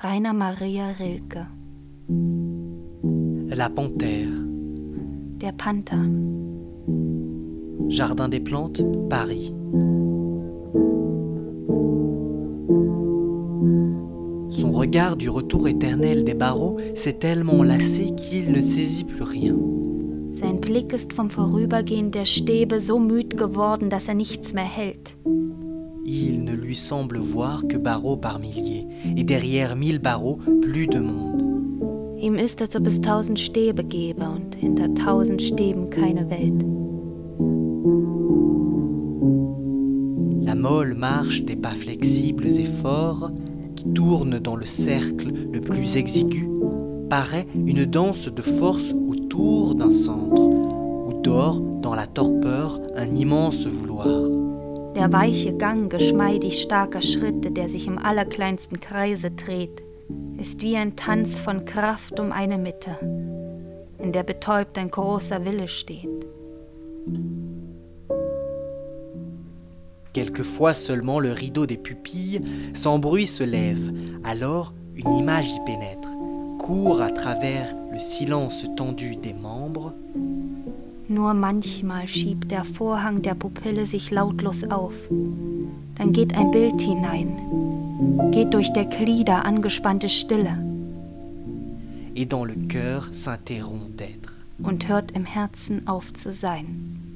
Rainer Maria Rilke. La panthère. Der Panther. Jardin des plantes, Paris. Son regard du retour éternel des barreaux s'est tellement lassé qu'il ne saisit plus rien. Sein Blick ist vom Vorübergehen der Stäbe so müd geworden, dass er nichts mehr hält. Il ne lui semble voir que barreaux par milliers, et derrière mille barreaux plus de monde. Ihm ist, als ob es tausend Stäbe gäbe und hinter tausend Stäben keine Welt. La molle marche des pas flexibles et forts qui tournent dans le cercle le plus exigu paraît une danse de force autour d'un centre, où dort dans la torpeur un immense vouloir. Der weiche Gang geschmeidig starker Schritte, der sich im allerkleinsten Kreise dreht, ist wie ein Tanz von Kraft um eine Mitte, in der betäubt ein großer Wille steht. Quelquefois seulement le rideau des pupilles sans bruit se lève, alors une image y pénètre, court à travers le silence tendu des membres. Nur manchmal schiebt der Vorhang der Pupille sich lautlos auf. Dann geht ein Bild hinein, geht durch der Glieder angespannte Stille. Et dans le cœur s'interrompt d'être. Und hört im Herzen auf zu sein.